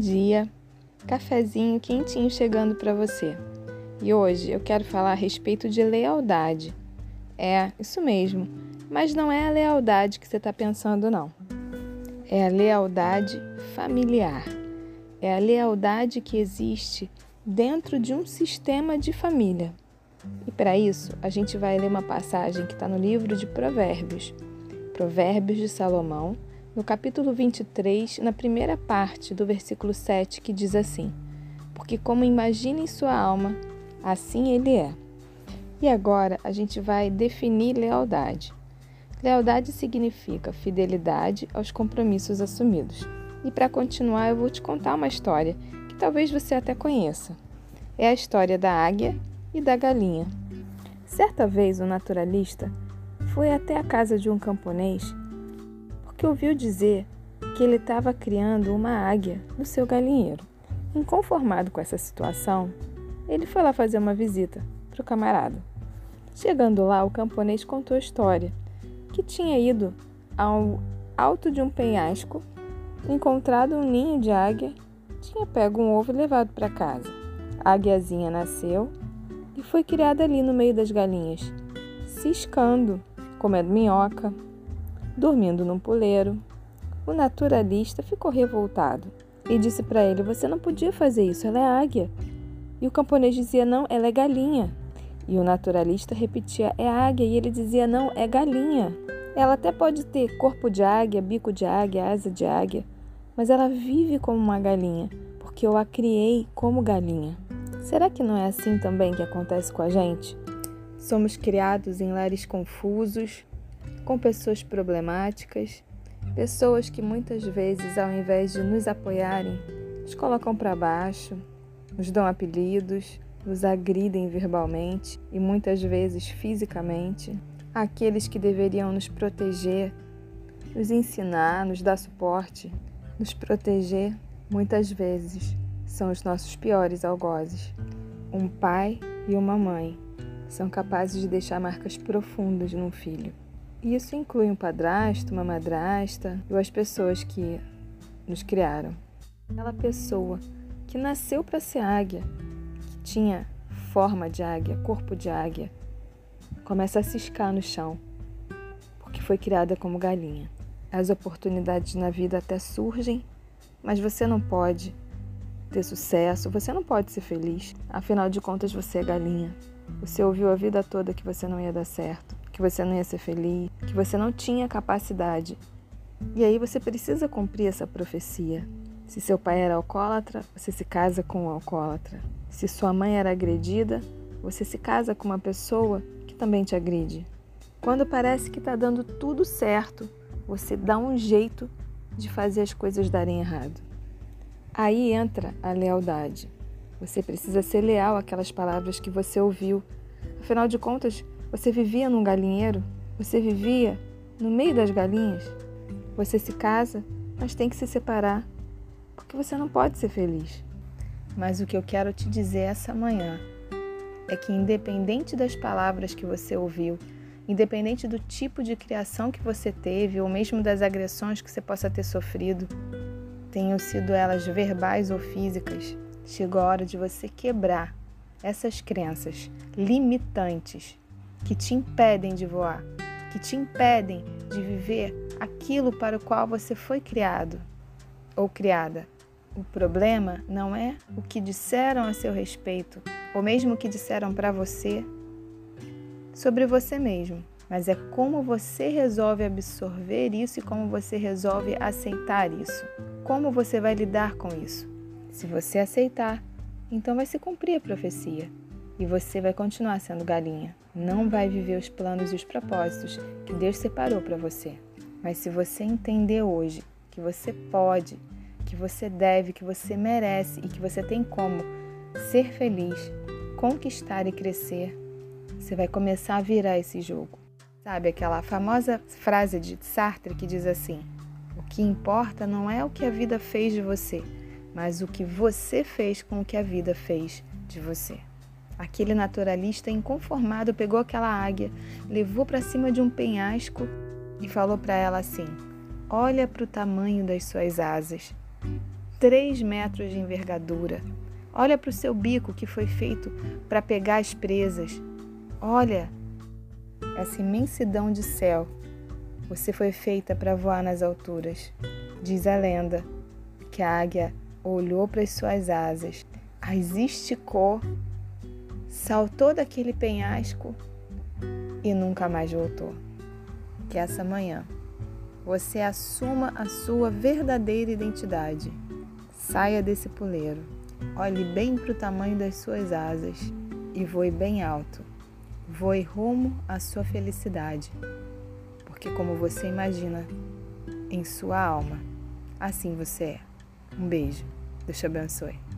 dia. Cafezinho quentinho chegando para você. E hoje eu quero falar a respeito de lealdade. É, isso mesmo, mas não é a lealdade que você está pensando, não. É a lealdade familiar. É a lealdade que existe dentro de um sistema de família. E para isso, a gente vai ler uma passagem que está no livro de Provérbios. Provérbios de Salomão, no capítulo 23, na primeira parte do versículo 7, que diz assim: Porque como imagina em sua alma, assim ele é. E agora a gente vai definir lealdade. Lealdade significa fidelidade aos compromissos assumidos. E para continuar, eu vou te contar uma história que talvez você até conheça. É a história da águia e da galinha. Certa vez, um naturalista foi até a casa de um camponês que ouviu dizer que ele estava criando uma águia no seu galinheiro. Inconformado com essa situação, ele foi lá fazer uma visita para o camarada. Chegando lá, o camponês contou a história que tinha ido ao alto de um penhasco, encontrado um ninho de águia, tinha pego um ovo e levado para casa. A águiazinha nasceu e foi criada ali no meio das galinhas, ciscando, comendo minhoca, dormindo num puleiro. O naturalista ficou revoltado e disse para ele: Você não podia fazer isso, ela é águia. E o camponês dizia: Não, ela é galinha. E o naturalista repetia: É águia. E ele dizia: Não, é galinha. Ela até pode ter corpo de águia, bico de águia, asa de águia, mas ela vive como uma galinha, porque eu a criei como galinha. Será que não é assim também que acontece com a gente? Somos criados em lares confusos, com pessoas problemáticas, pessoas que muitas vezes, ao invés de nos apoiarem, nos colocam para baixo, nos dão apelidos, nos agridem verbalmente e muitas vezes fisicamente. Aqueles que deveriam nos proteger, nos ensinar, nos dar suporte, nos proteger, muitas vezes são os nossos piores algozes. Um pai e uma mãe são capazes de deixar marcas profundas num filho. Isso inclui um padrasto, uma madrasta ou as pessoas que nos criaram. Aquela pessoa que nasceu para ser águia, que tinha forma de águia, corpo de águia, começa a ciscar no chão, porque foi criada como galinha. As oportunidades na vida até surgem, mas você não pode ter sucesso, você não pode ser feliz. Afinal de contas, você é galinha. Você ouviu a vida toda que você não ia dar certo que você não ia ser feliz, que você não tinha capacidade. E aí você precisa cumprir essa profecia. Se seu pai era alcoólatra, você se casa com um alcoólatra. Se sua mãe era agredida, você se casa com uma pessoa que também te agride. Quando parece que está dando tudo certo, você dá um jeito de fazer as coisas darem errado. Aí entra a lealdade. Você precisa ser leal àquelas palavras que você ouviu. Afinal de contas, você vivia num galinheiro? Você vivia no meio das galinhas? Você se casa, mas tem que se separar, porque você não pode ser feliz. Mas o que eu quero te dizer essa manhã é que, independente das palavras que você ouviu, independente do tipo de criação que você teve, ou mesmo das agressões que você possa ter sofrido, tenham sido elas verbais ou físicas, chegou a hora de você quebrar essas crenças limitantes que te impedem de voar, que te impedem de viver aquilo para o qual você foi criado ou criada. O problema não é o que disseram a seu respeito, ou mesmo o que disseram para você sobre você mesmo, mas é como você resolve absorver isso e como você resolve aceitar isso. Como você vai lidar com isso? Se você aceitar, então vai se cumprir a profecia e você vai continuar sendo galinha. Não vai viver os planos e os propósitos que Deus separou para você. Mas se você entender hoje que você pode, que você deve, que você merece e que você tem como ser feliz, conquistar e crescer, você vai começar a virar esse jogo. Sabe aquela famosa frase de Sartre que diz assim: O que importa não é o que a vida fez de você, mas o que você fez com o que a vida fez de você. Aquele naturalista inconformado pegou aquela águia, levou para cima de um penhasco e falou para ela assim: Olha para o tamanho das suas asas. três metros de envergadura. Olha para o seu bico que foi feito para pegar as presas. Olha essa imensidão de céu. Você foi feita para voar nas alturas. Diz a lenda que a águia olhou para as suas asas, as esticou, saltou daquele penhasco e nunca mais voltou. Que essa manhã você assuma a sua verdadeira identidade. Saia desse puleiro, olhe bem para o tamanho das suas asas e voe bem alto. Voe rumo à sua felicidade, porque, como você imagina em sua alma, assim você é. Um beijo. Deus te abençoe.